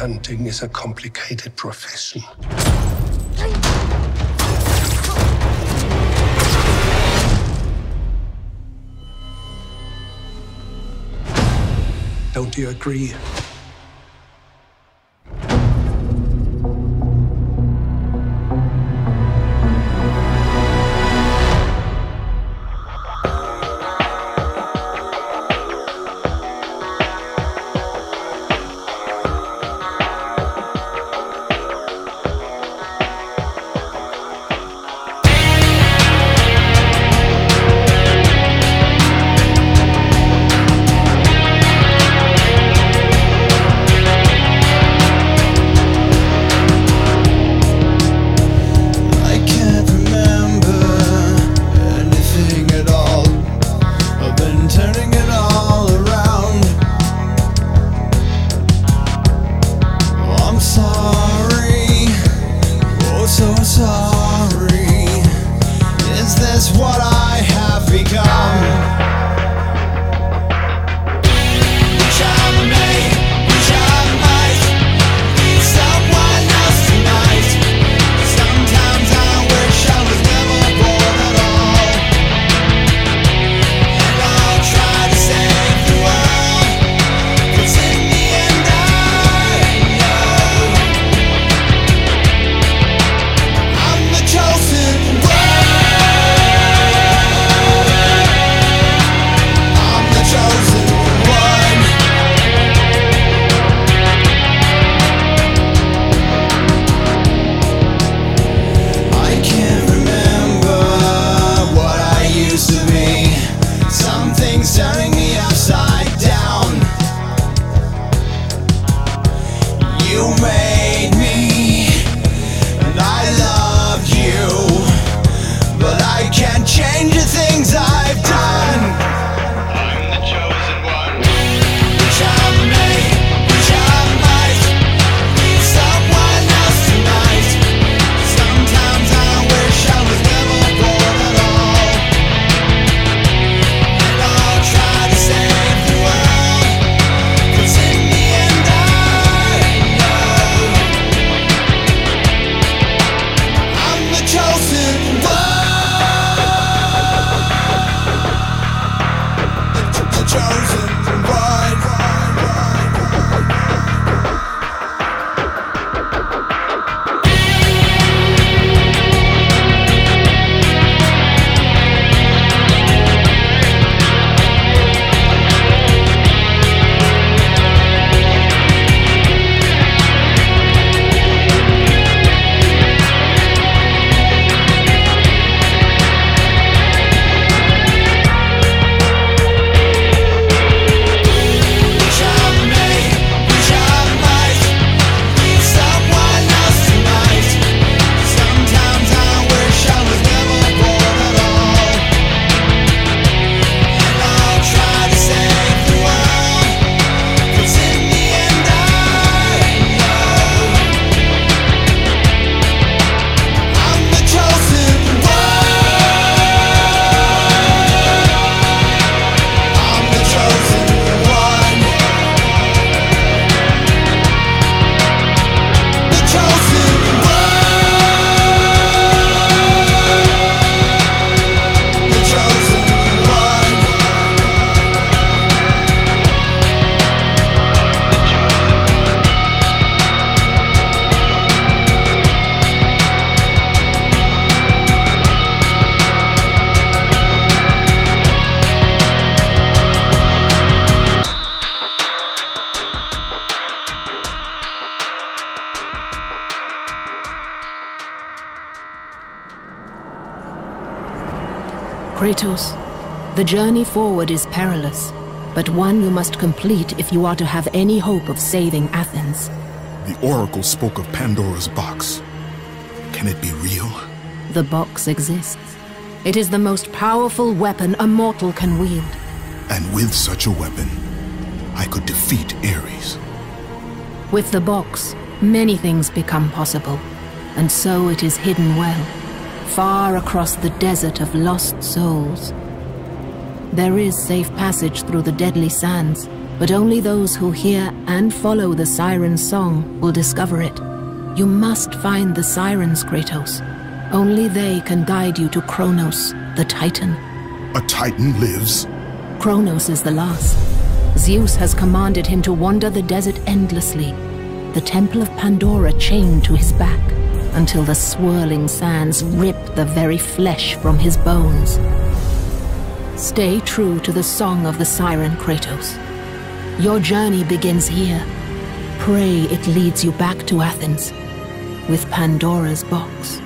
hunting is a complicated profession. Don't you agree? Kratos, the journey forward is perilous, but one you must complete if you are to have any hope of saving Athens. The Oracle spoke of Pandora's box. Can it be real? The box exists. It is the most powerful weapon a mortal can wield. And with such a weapon, I could defeat Ares. With the box, many things become possible, and so it is hidden well, far across the desert of lost souls. There is safe passage through the deadly sands, but only those who hear and follow the siren's song will discover it. You must find the sirens, Kratos. Only they can guide you to Kronos, the Titan. A Titan lives? Kronos is the last. Zeus has commanded him to wander the desert endlessly, the Temple of Pandora chained to his back, until the swirling sands rip the very flesh from his bones. Stay true to the song of the siren, Kratos. Your journey begins here. Pray it leads you back to Athens with Pandora's box.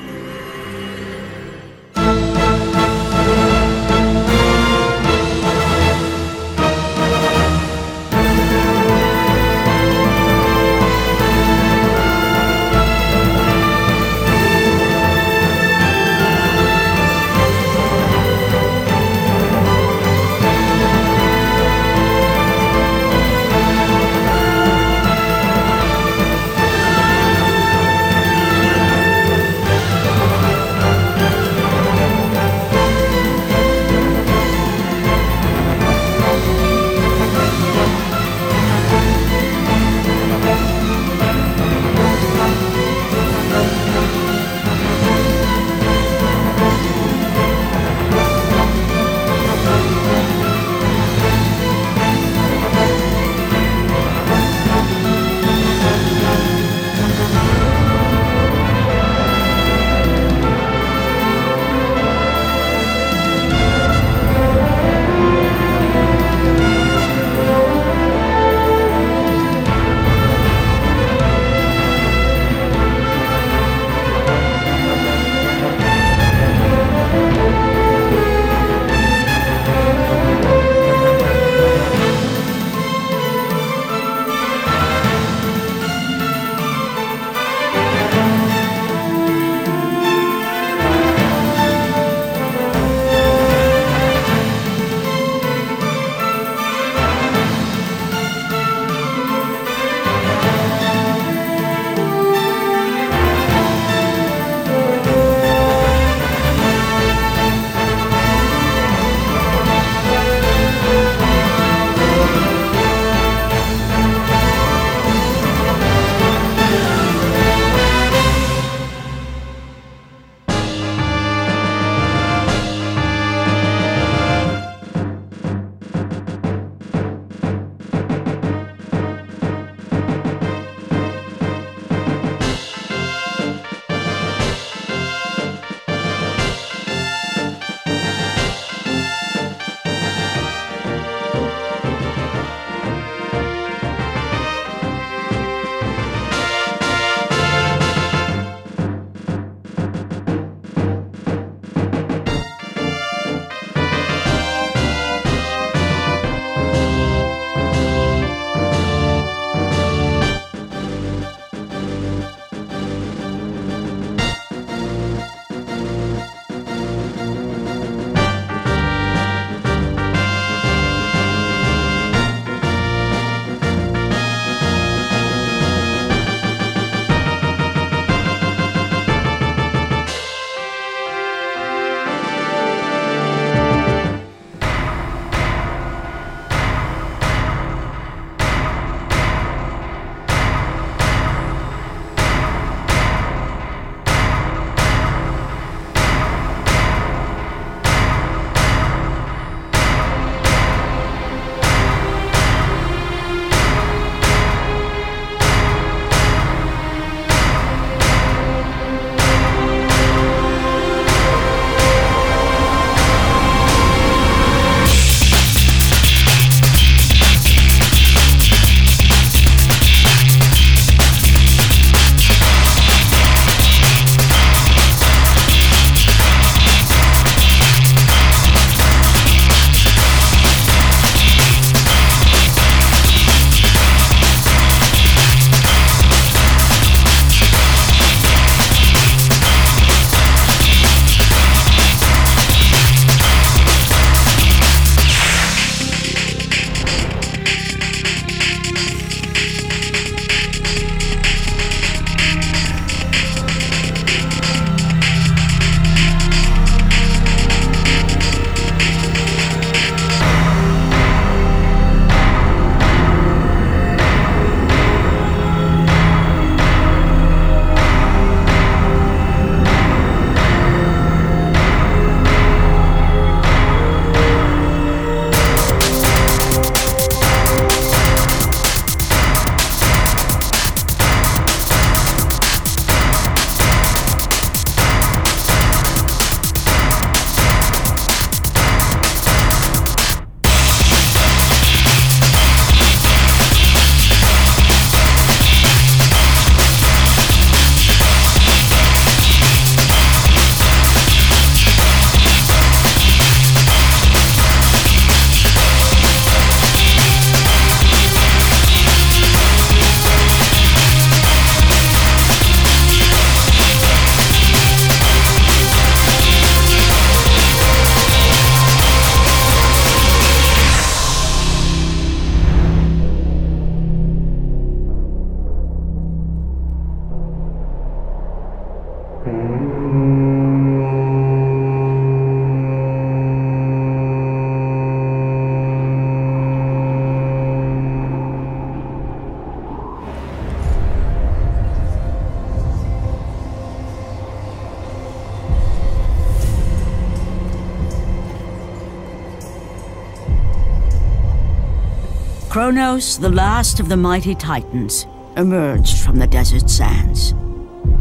Kronos, the last of the mighty Titans, emerged from the desert sands.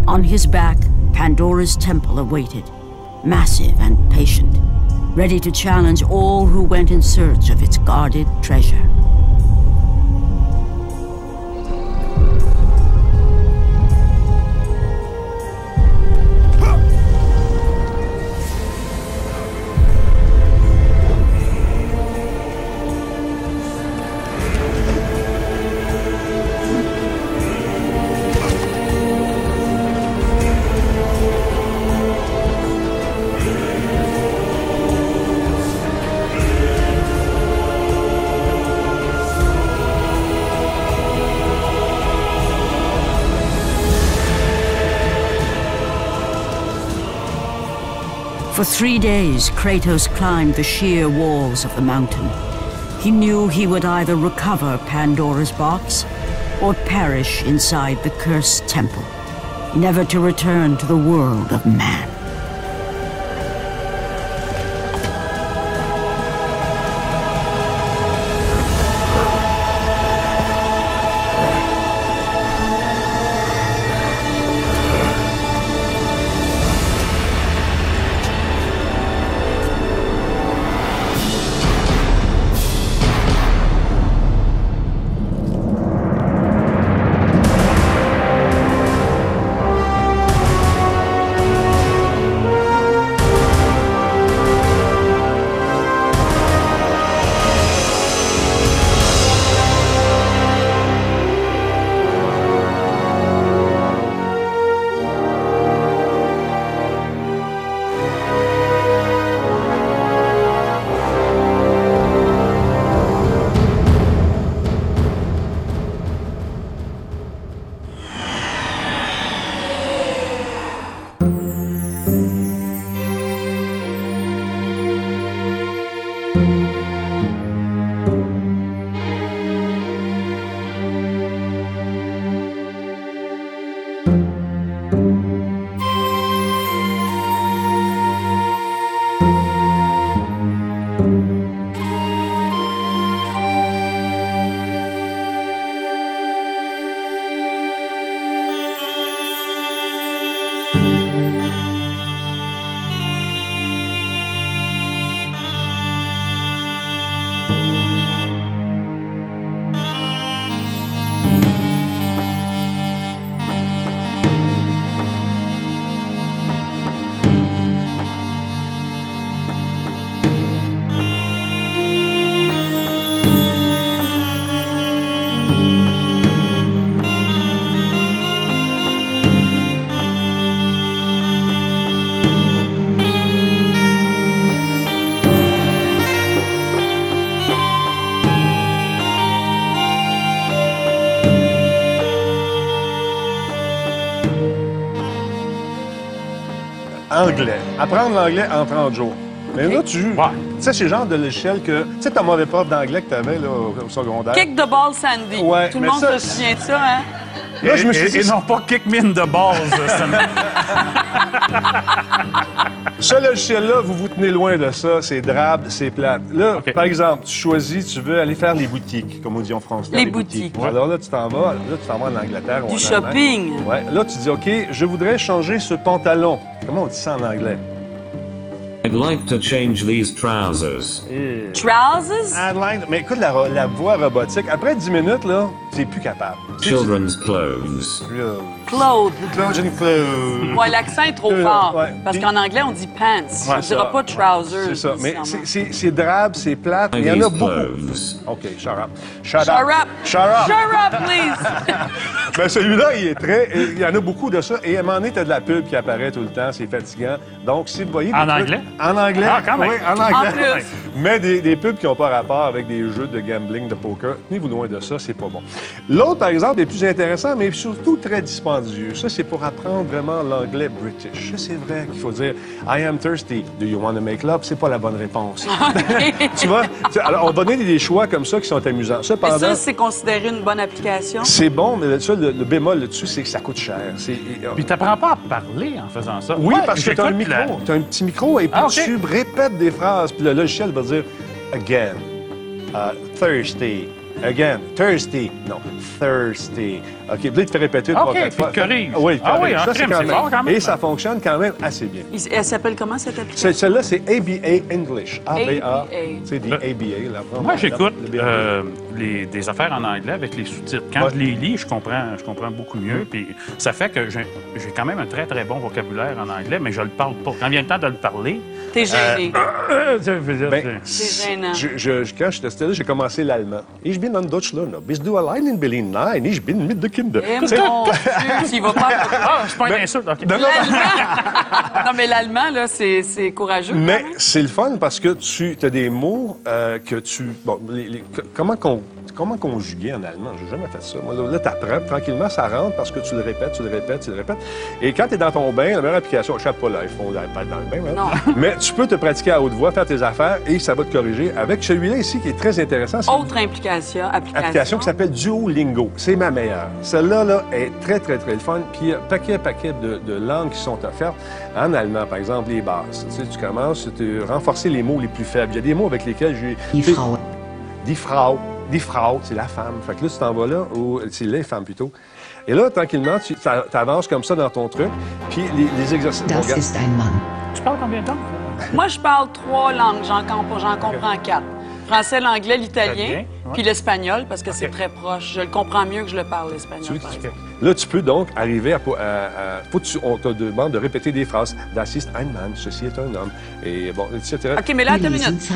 On his back, Pandora's temple awaited, massive and patient, ready to challenge all who went in search of its guarded treasure. For three days, Kratos climbed the sheer walls of the mountain. He knew he would either recover Pandora's box or perish inside the cursed temple, never to return to the world of man. Apprendre l'anglais en 30 jours. Mais là, tu. Tu sais, c'est le genre de logiciel que. Tu sais, ta mauvais prof d'anglais que tu avais là, au, au secondaire. Kick the ball, Sandy. Ouais, Tout le monde ça- se souvient de ça, hein? Là, je me suis dit. et non pas kick me in the balls. me- Ce logiciel-là, vous vous tenez loin de ça. C'est drabe, c'est plate. Là, par exemple, tu choisis, tu veux aller faire les boutiques, comme on dit en français. Les boutiques. Alors là, tu t'en vas. Là, tu t'en vas en Angleterre. ou Du en shopping. Allemagne. Ouais. Là, tu dis, OK, je voudrais changer ce pantalon. Comment on dit ça en anglais? I'd like to change these trousers. Trousers? Adeline, mais écoute la, la voix robotique. Après 10 minutes, là, tu plus capable. Tu Children's clothes. tu- une fleur. Ouais, l'accent est trop Euh, fort. ouais. Parce qu'en anglais, on dit pants. on Ouais, dira pas trousers. C'est ça. Mais c'est- c'est c'est drabe, c'est plate. Il y en a beaucoup. clothes. OK, shut up. Shut, Shut up. Shut up. Shut up, please! Ben, celui-là, il est très. Il y en a beaucoup de ça. Et à un moment donné, t'as de la pub qui apparaît tout le temps. C'est fatigant. Donc, si vous voyez. En anglais? En anglais. Ah, quand même. Oui, en anglais. En plus. Mais des, des pubs qui n'ont pas rapport avec des jeux de gambling, de poker. Tenez-vous loin de ça, c'est pas bon. L'autre, par exemple, est plus intéressant, mais surtout très dispendieux. Ça, c'est pour apprendre vraiment l'anglais british. Ça, c'est vrai qu'il faut dire I am thirsty. Do you want to make love? C'est pas la bonne réponse. tu vois? Tu- Alors, on va donner des choix comme ça qui sont amusants. Cependant. ça, c'est considéré une bonne application. C'est bon, mais ça, le, le bémol là-dessus, c'est que ça coûte cher. C'est- Puis t'apprends pas à parler en faisant ça. oui, Ouais, parce que tu as un micro. la- Tu as un petit micro et puis Ah, tu répètes des phrases. Puis le logiciel va dire again, uh, thirsty, Again. Thirsty. Non. Thirsty. OK. Te fait répéter trois, OK, quatre fois? corrige. Ah Oui, Ah oui, Ça, quand c'est même- fort quand même. Et ça fonctionne quand même assez bien. Il- Elle s'appelle comment cette application? C'est- Celle-là, c'est ABA English. ABA. ABA. C'est des ABA. Là, Moi, j'écoute euh, les- des affaires en anglais avec les sous-titres. Quand Ouais. je les lis, je comprends, je comprends beaucoup Mm. mieux. Puis ça fait que j'ai j'ai quand même un très, très bon vocabulaire en anglais, mais je le parle pas. Quand vient le temps de le parler... T'es gêné. euh, je veux dire, Ben, C'est gênant. Je, je, quand j'étais là, j'ai commencé l'allemand. Ich bin ein Deutschland. Bist du allein in Berlin? Nein, ich bin mit den Kindern. Eh mon Dieu, tu y vas pas. Ah, c'est pas une Ben, insulte. OK. non, non, L'allemand. non, mais l'allemand, là, c'est c'est courageux. Mais c'est le fun parce que tu as des mots euh, que tu. Bon, les- les- co- comment, con- comment conjuguer en allemand? J'ai jamais fait ça. Moi, là, tu apprends. Tranquillement, ça rentre parce que tu le répètes, tu le répètes, tu le répètes. Et quand tu es dans ton bain, la meilleure application, je sais pas là, ils font l'iPad dans le bain, hein? Non. mais tu peux te pratiquer à haute voix, faire tes affaires et ça va te corriger. Avec celui-là ici qui est très intéressant, c'est Autre implication. une Application. application qui s'appelle Duolingo. C'est ma meilleure. Celle-là là, est très, très, très fun. Puis il y a un paquet, paquet de, de langues qui sont offertes. En allemand, par exemple, les bases. Tu, sais, tu commences à renforcer les mots les plus faibles. Il y a des mots avec lesquels j'ai... Die tu Frau. Die Frau. Die Frau, c'est la femme. Fait que là, tu t'en vas là, ou c'est les femmes plutôt. Et là, tranquillement, tu avances comme ça dans ton truc. Puis les, les exercices... Das ist ein Mann. Tu parles combien de temps? Moi, je parle trois langues. J'en comprends quatre. Français, l'anglais, l'italien, ouais. puis l'espagnol, parce que c'est très proche. Je le comprends mieux que je le parle, l'espagnol. Là, tu peux donc arriver à... à- à- faut que tu- on te demande de répéter des phrases. Das ist ein Mann, ceci est un homme. Et bon, etc. OK, mais là, attends une minute.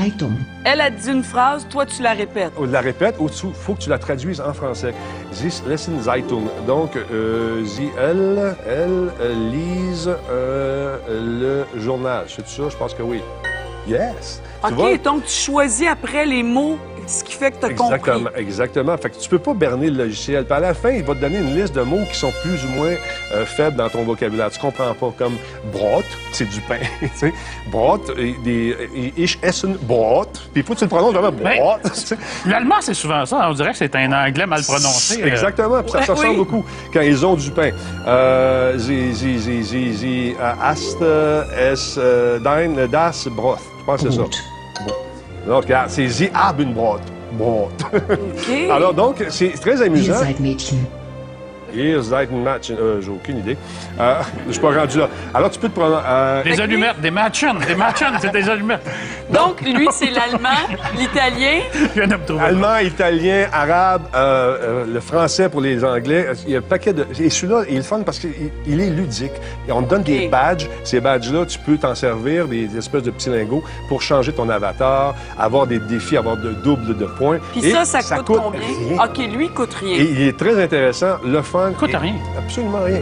Elle a dit une phrase, toi, tu la répètes. On la répète, au-dessous, il faut que tu la traduises en français. Sie lesen Zeitung. Donc, euh, sie, elle, elle euh, lise euh, le journal. C'est ça? Je pense que oui. Yes! Tu vois? OK, donc tu choisis après les mots, ce qui fait que tu as compris. Exactement, exactement. Fait que tu peux pas berner le logiciel. Puis à la fin, il va te donner une liste de mots qui sont plus ou moins euh, faibles dans ton vocabulaire. Tu comprends pas, comme brot, c'est du pain. tu sais. Brot, et des, et ich essen brot. Puis il faut que tu le prononces vraiment Ben, brot. L'allemand, c'est souvent ça. On dirait que c'est un anglais mal prononcé. euh. Exactement, puis ça Ouais, se ressemble oui. beaucoup quand ils ont du pain. Euh, sie, sie euh, hast äh, es äh, dein das Brot. Pense que c'est ça. Donc, regarde, c'est sie haben Brot. Brot. OK. Alors donc, c'est très amusant. Seid ein Match. Euh, J'ai aucune idée. Euh, je suis pas rendu là. Alors, tu peux te prendre... euh, Des allumettes, des matchens, des matchens, c'est des allumettes. Donc, lui, c'est l'allemand, l'italien? Allemand, italien, arabe, euh, euh, le français pour les anglais. Il y a un paquet de. Et celui-là, il est le fun parce qu'il il est ludique. Et on te donne des badges. Ces badges-là, tu peux t'en servir, des espèces de petits lingots, pour changer ton avatar, avoir des défis, avoir de double de points. Puis Et ça, ça, coûte, combien? rien. OK, lui, il coûte rien. Et il est très intéressant, le fun. Coûte et- rien. Absolument rien.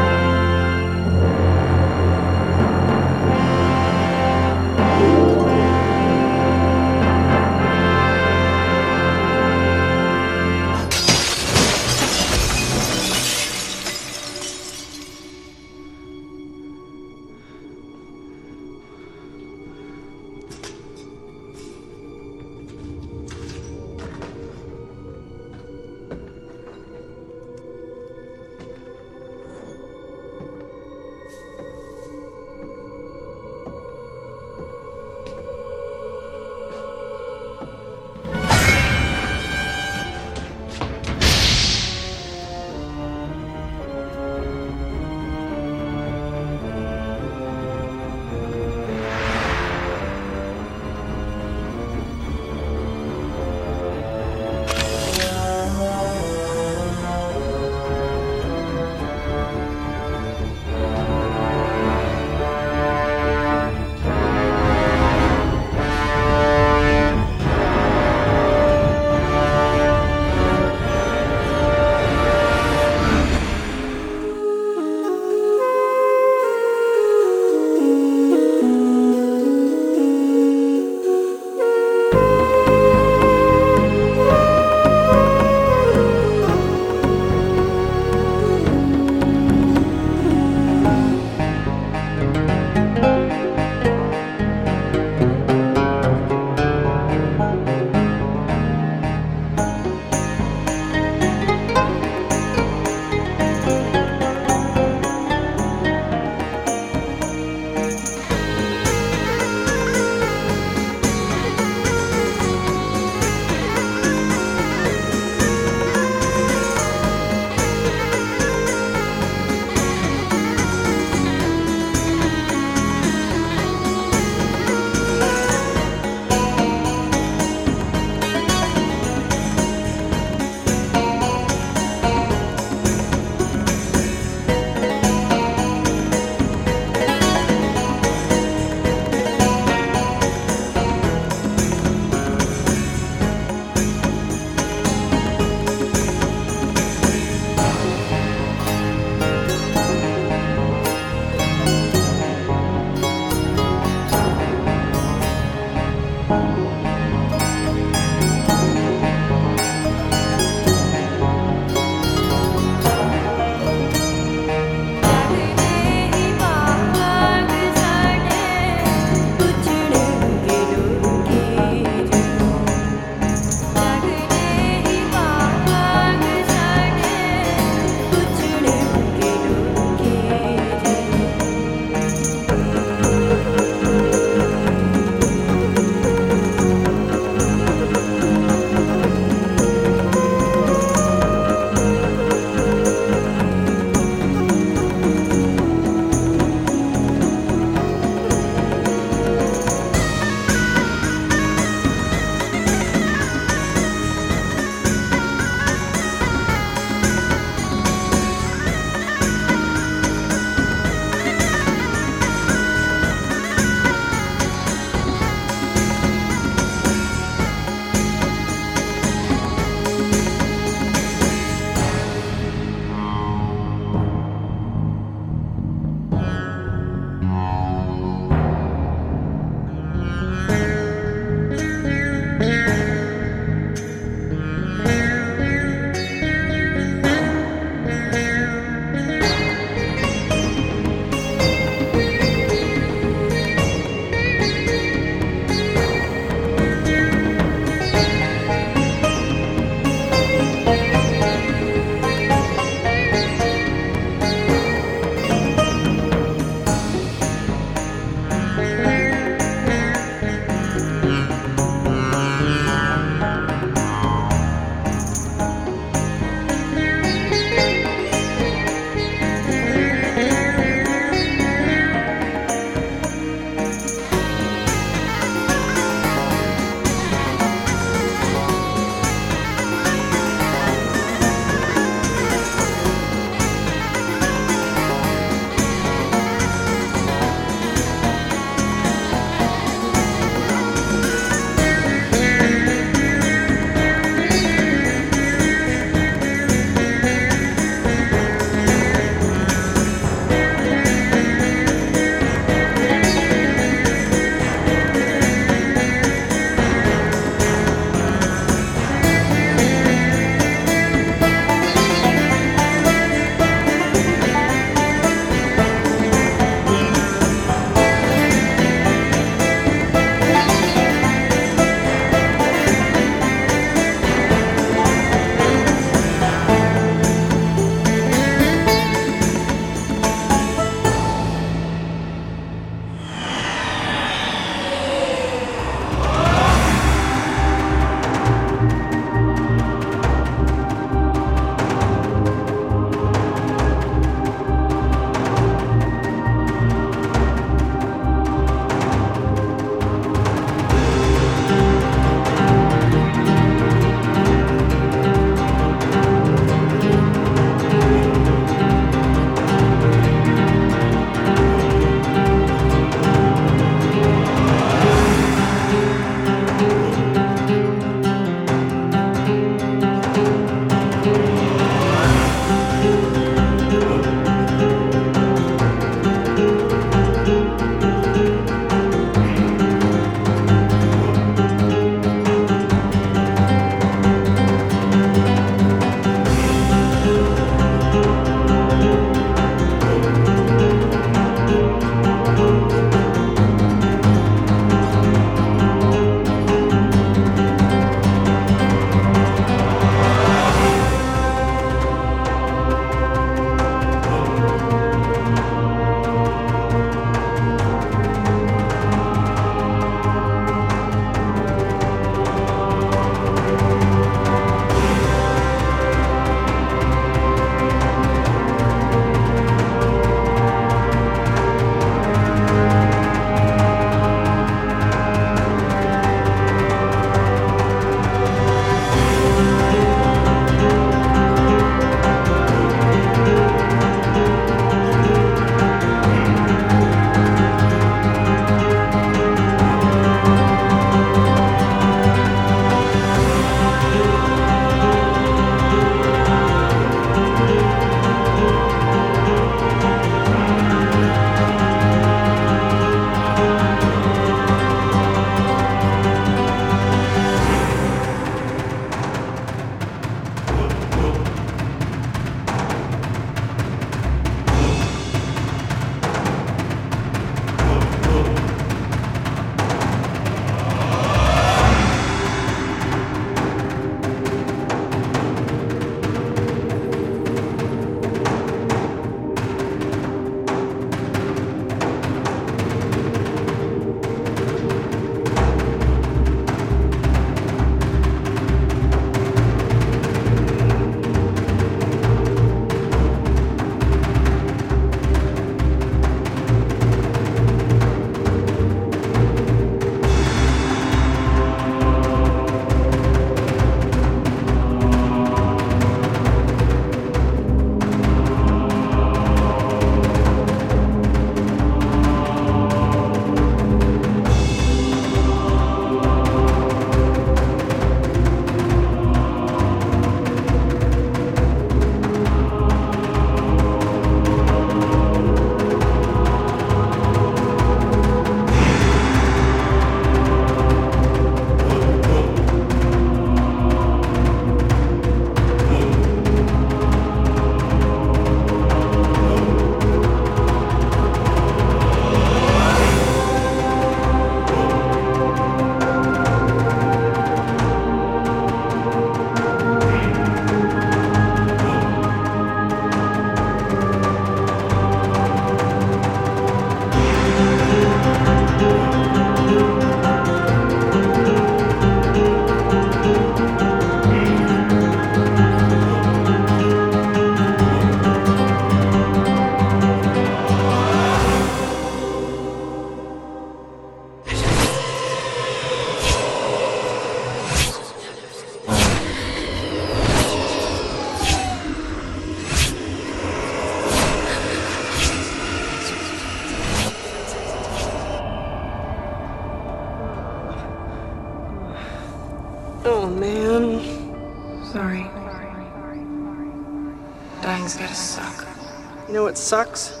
You know what sucks?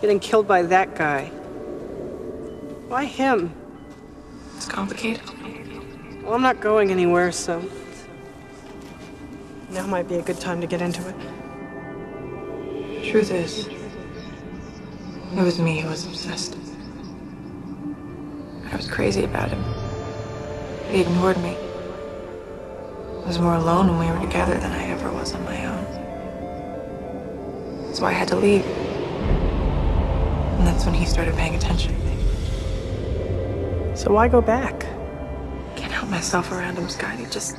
Getting killed by that guy. Why him? It's complicated. Well, I'm not going anywhere, so. Now might be a good time to get into it. Truth is, it was me who was obsessed. I was crazy about him. He ignored me. I was more alone when we were together than I ever was on my own. So I had to leave. And that's when he started paying attention. So why go back? Can't help myself around him, Scott. He just.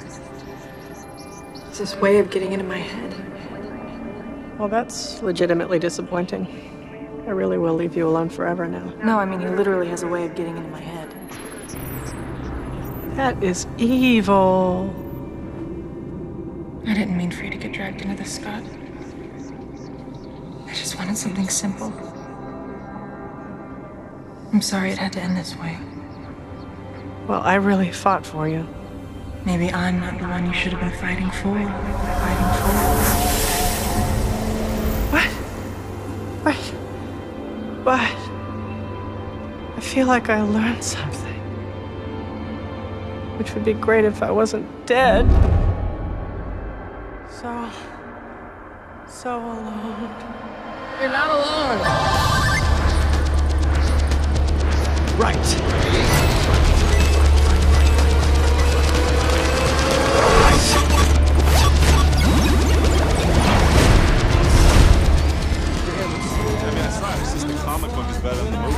It's this way of getting into my head. Well, that's legitimately disappointing. I really will leave you alone forever now. No, I mean, he literally has a way of getting into my head. That is evil. I didn't mean for you to get dragged into this, Scott. Wanted something simple. I'm sorry it had to end this way. Well, I really fought for you. Maybe I'm not the one you should have been fighting for. Fighting for. What? What? But I feel like I learned something. Which would be great if I wasn't dead. So, so alone. You're not alone. Right. I mean, it's not. It's just the comic book is better than the movie.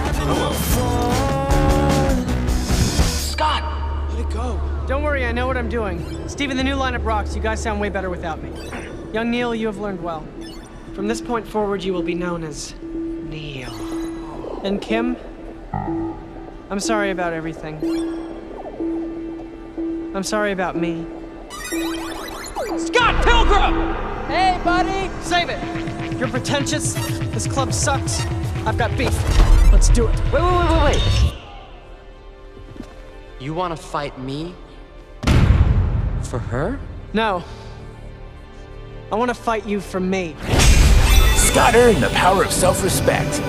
Scott! Let it go. Don't worry, I know what I'm doing. Steven, the new lineup rocks. You guys sound way better without me. Young Neil, you have learned well. From this point forward, you will be known as Neil. And Kim, I'm sorry about everything. I'm sorry about me. Scott Pilgrim! Hey, buddy! Save it! You're pretentious. This club sucks. I've got beef. Let's do it. Wait, wait, wait, wait, wait. You want to fight me? For her? No. I want to fight you for me. Scott earned the power of self-respect.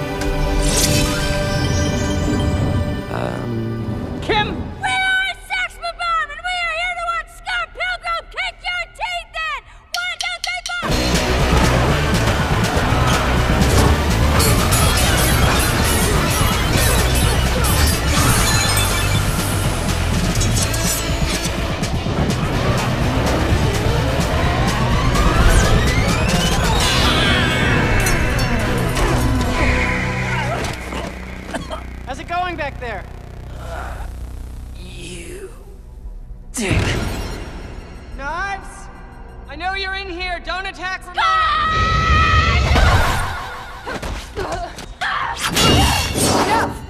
Know you're in here. Don't attack for No,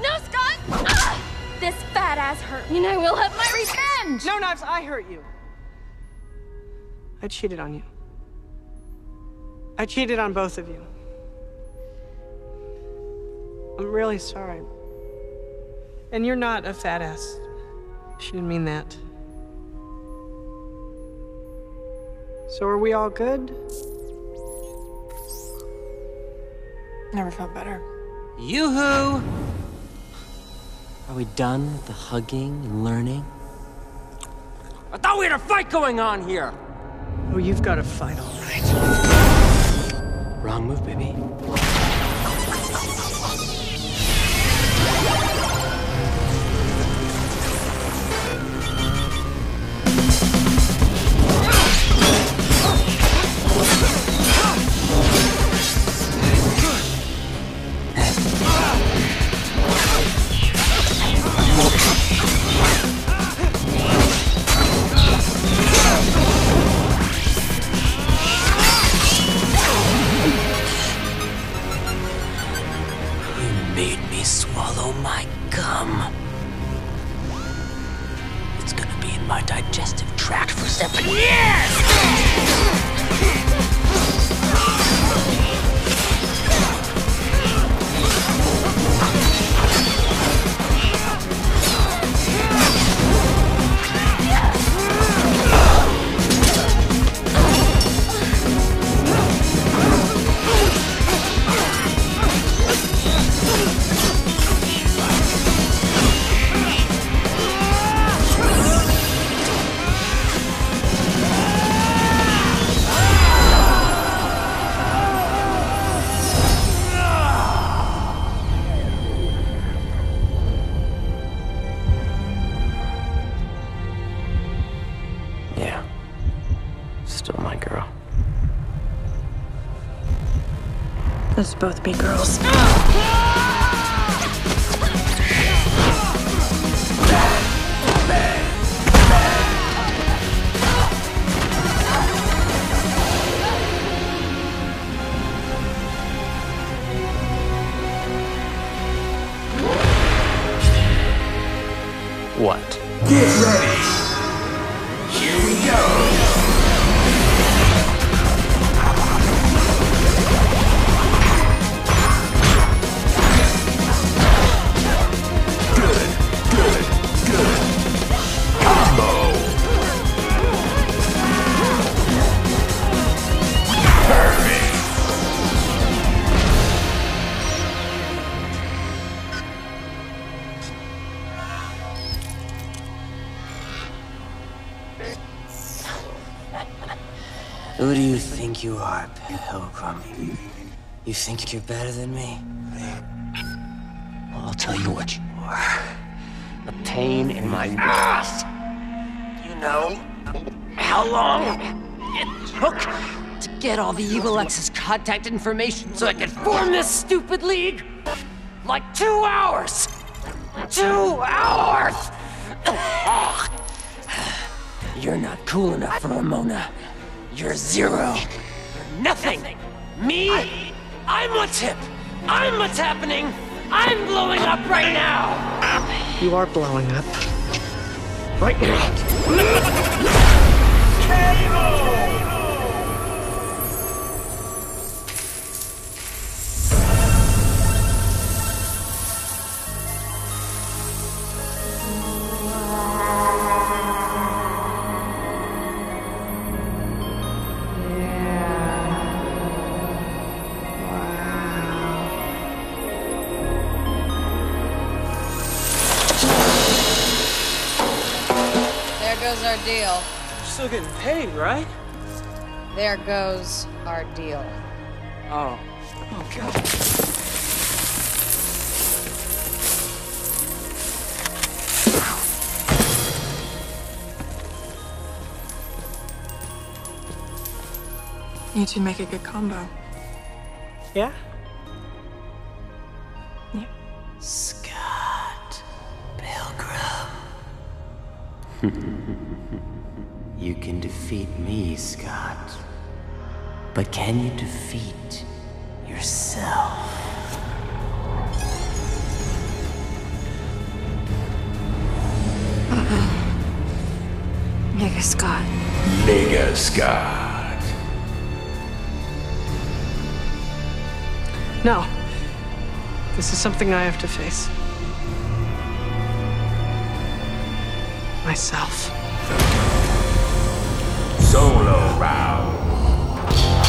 no, Scott! This fat ass hurt me, and I will have my revenge! No, Knives, I hurt you. I cheated on you. I cheated on both of you. I'm really sorry. And you're not a fat ass. She didn't mean that. So are we all good? Never felt better. Yoo-hoo! Are we done with the hugging and learning? I thought we had a fight going on here! Oh, you've got to fight, all right. Wrong move, baby. Both be girls. Think you're better than me? Well, I'll tell you what you are. A pain in my ass. You know how long it took to get all the Evil X's contact information so I could form this stupid league? Like two hours! Two hours! You're not cool enough for Ramona. You're zero. You're nothing. Me? I'm what's hip. I'm what's happening. I'm blowing up right now. You are blowing up. Right now. There Still getting paid, right? There goes our deal. Oh. Oh, God. You two make a good combo. Yeah? Yeah. Scott Pilgrim. you can defeat me, Scott. But can you defeat yourself? Mega Scott. Mega Scott. No. This is something I have to face. Myself. Solo round.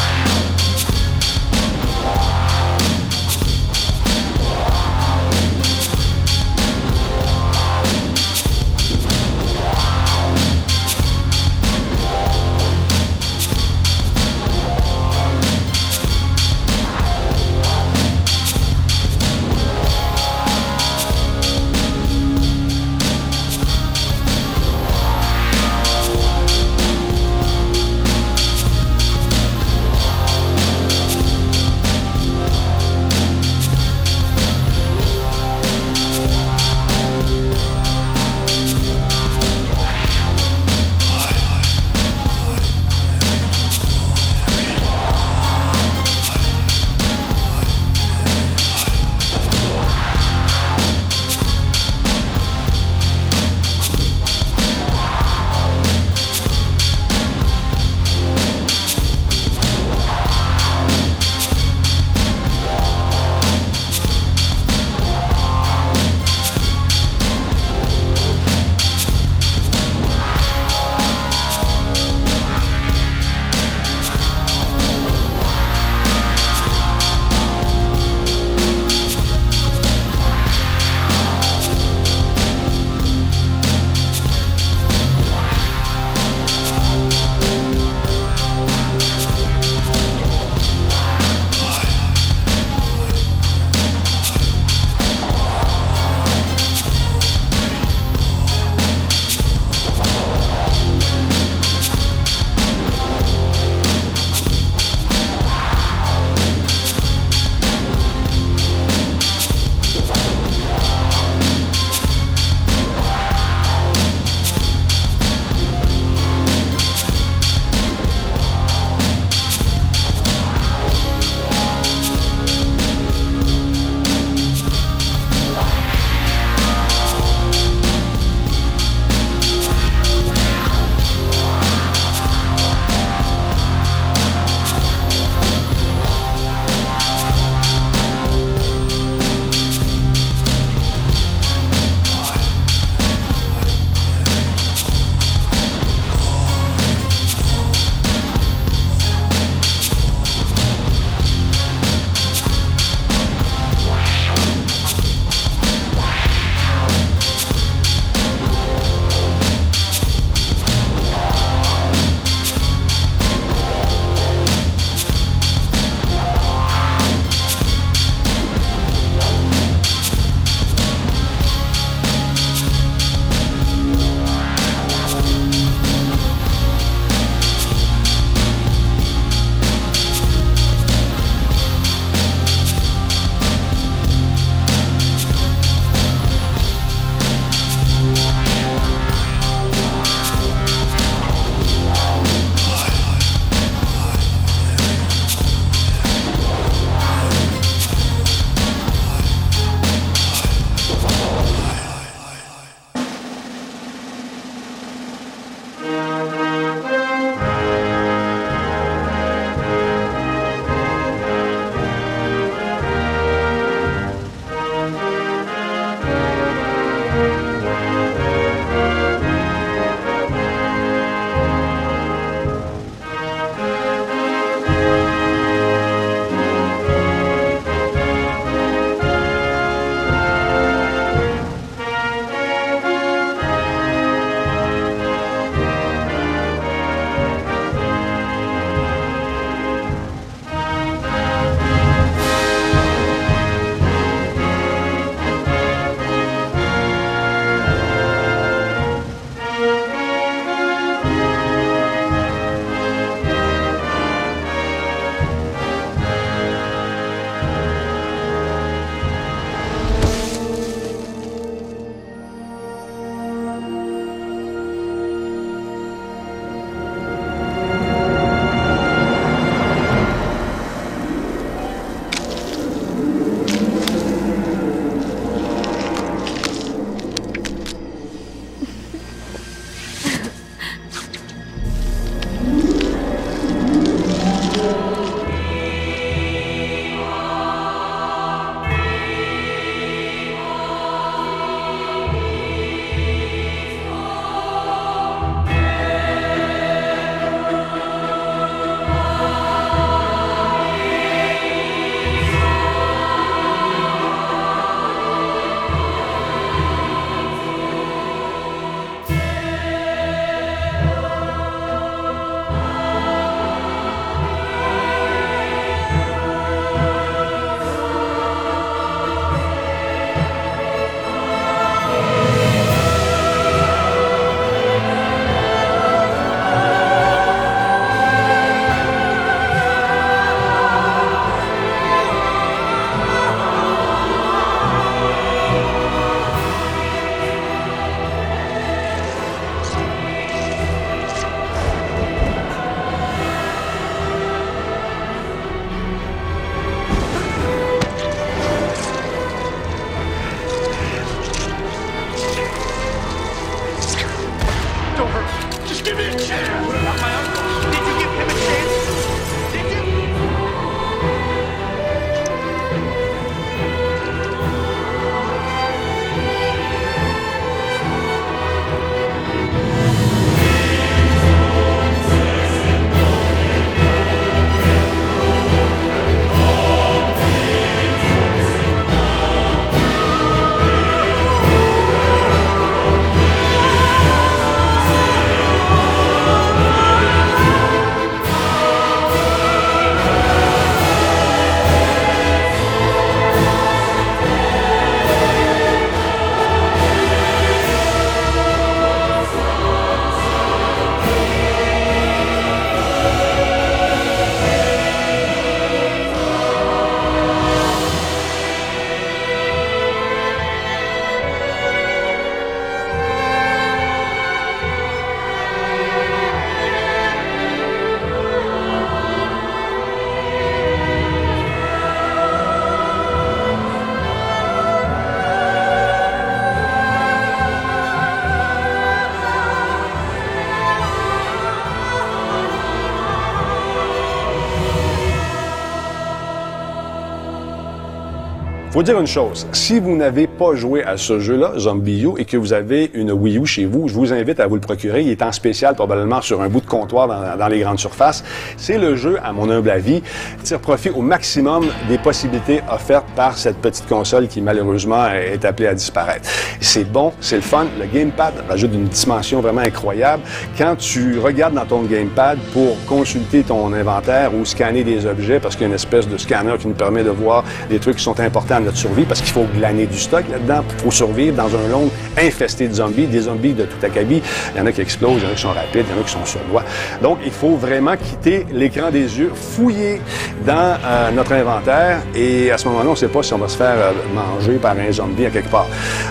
Faut dire une chose, si vous n'avez pas joué à ce jeu-là, Zombie U, et que vous avez une Wii U chez vous, je vous invite à vous le procurer. Il est en spécial probablement sur un bout de comptoir dans, dans les grandes surfaces. C'est le jeu, à mon humble avis, tire profit au maximum des possibilités offertes par cette petite console qui malheureusement est appelée à disparaître. C'est bon, c'est le fun. Le gamepad rajoute une dimension vraiment incroyable. Quand tu regardes dans ton gamepad pour consulter ton inventaire ou scanner des objets, parce qu'il y a une espèce de scanner qui nous permet de voir des trucs qui sont importants notre survie, parce qu'il faut glaner du stock là-dedans, faut survivre dans un monde infesté de zombies, des zombies de tout acabit. Il y en a qui explosent, il y en a qui sont rapides, il y en a qui sont surlois. Donc, il faut vraiment quitter l'écran des yeux, fouiller dans euh, notre inventaire, et à ce moment-là, on ne sait pas si on va se faire euh, manger par un zombie à quelque part.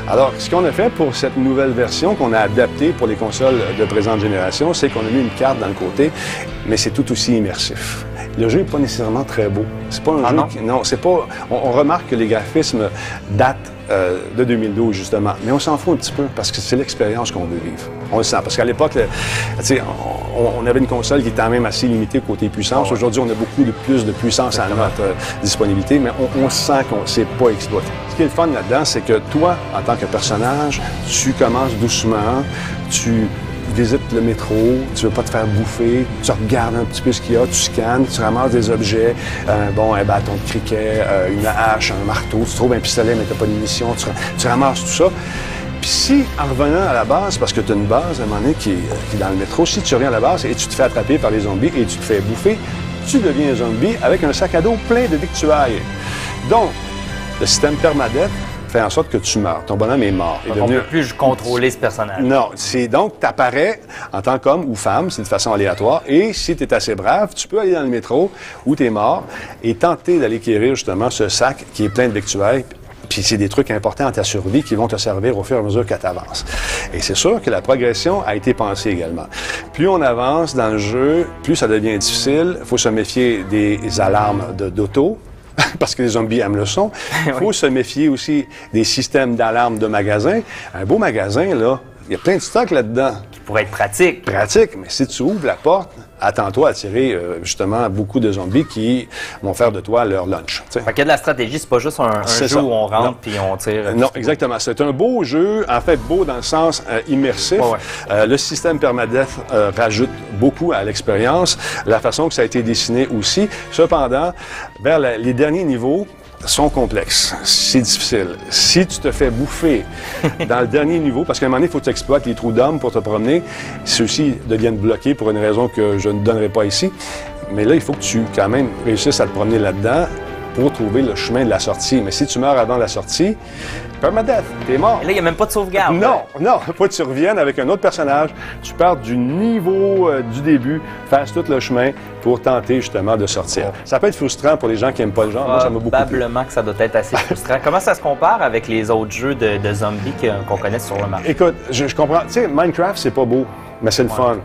Alors, ce qu'on a fait pour cette nouvelle version qu'on a adaptée pour les consoles de présente génération, c'est qu'on a mis une carte dans le côté, mais c'est tout aussi immersif. Le jeu n'est pas nécessairement très beau. C'est pas un jeu non? qui- non, c'est pas. On, on remarque que les graphismes datent euh, de 2012 justement, mais on s'en fout un petit peu parce que c'est l'expérience qu'on veut vivre. On le sent parce qu'à l'époque, le- tu sais, on, on avait une console qui était quand même assez limitée côté puissance. Aujourd'hui, on a beaucoup de plus de puissance à notre euh, disponibilité, mais on, on sent qu'on ne s'est pas exploité. Ce qui est le fun là-dedans, c'est que toi, en tant que personnage, tu commences doucement, tu visites le métro, tu veux pas te faire bouffer, tu regardes un petit peu ce qu'il y a, tu scannes, tu ramasses des objets, un, bon, un bâton de cricket, euh, une hache, un marteau, tu trouves un pistolet mais t'as pas de munitions, tu, ramasses tout ça. Puis si, en revenant à la base, parce que tu as une base à un moment donné qui est, dans le métro, si tu reviens à la base et tu te fais attraper par les zombies et tu te fais bouffer, tu deviens un zombie avec un sac à dos plein de victuailles. Donc, le système permadeath fait en sorte que tu meurs. Ton bonhomme est mort. Est Donc, on ne devenu- peut plus contrôler ce personnage. non, c'est donc, tu apparais en tant qu'homme ou femme, c'est de façon aléatoire, et si tu es assez brave, tu peux aller dans le métro où tu es mort et tenter d'aller quérir justement ce sac qui est plein de victuailles. Puis c'est des trucs importants à ta survie qui vont te servir au fur et à mesure que tu avances. Et c'est sûr que la progression a été pensée également. Plus on avance dans le jeu, plus ça devient difficile. Il faut se méfier des alarmes de- d'auto. Parce que les zombies aiment le son. Il faut se méfier aussi des systèmes d'alarme de magasins. Un beau magasin, là, il y a plein de stocks là-dedans. Qui pourrait être pratique. Pratique, mais si tu ouvres la porte, attends-toi à tirer euh, justement beaucoup de zombies qui vont faire de toi leur lunch. tu sais. Fait qu'il y a de la stratégie, c'est pas juste un, un jeu ça. où on rentre puis on tire. Non, exactement. C'est un beau jeu, en fait beau dans le sens euh, immersif. Euh, le système permadeath euh, rajoute beaucoup à l'expérience, la façon que ça a été dessiné aussi. Cependant, vers la- les derniers niveaux sont complexes. C'est difficile. Si tu te fais bouffer dans le dernier niveau, parce qu'à un moment donné, il faut que tu exploites les trous d'hommes pour te promener, ceux-ci deviennent bloqués pour une raison que je ne donnerai pas ici. Mais là, il faut que tu, quand même, réussisses à te promener là-dedans pour trouver le chemin de la sortie. Mais si tu meurs avant la sortie, permadeath, t'es mort. Et là, il n'y a même pas de sauvegarde. Non, non, faut que tu reviennes avec un autre personnage. Tu pars du niveau euh, du début, fasses tout le chemin pour tenter justement de sortir. Ça peut être frustrant pour les gens qui n'aiment pas le genre. Moi, ça m'a beaucoup. Probablement que ça doit être assez frustrant. Comment ça se compare avec les autres jeux de, de zombies qu'on connaît sur le marché? Écoute, je, je comprends. Tu sais, Minecraft, c'est pas beau, mais c'est le fun.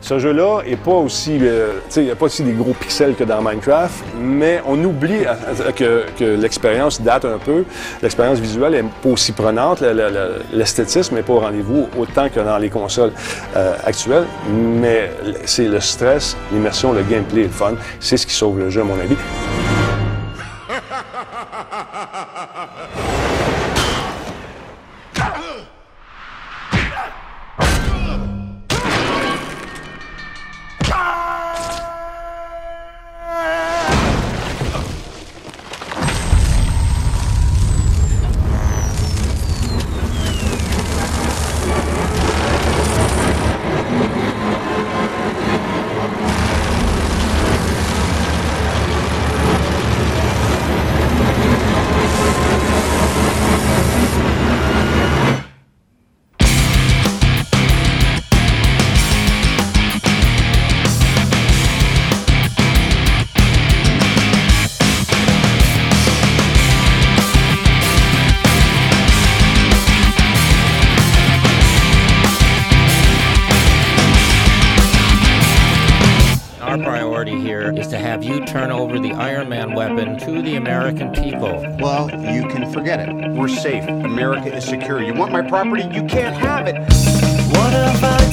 Ce jeu-là est pas aussi, euh, tu sais, il n'y a pas aussi des gros pixels que dans Minecraft, mais on oublie que, l'expérience date un peu. L'expérience visuelle n'est pas aussi prenante, le- le- le- l'esthétisme n'est pas au rendez-vous autant que dans les consoles euh, actuelles, mais c'est le stress, l'immersion, le gameplay le fun, c'est ce qui sauve le jeu à mon avis. American people. Well, you can forget it. We're safe. America is secure. You want my property? You can't have it. What done?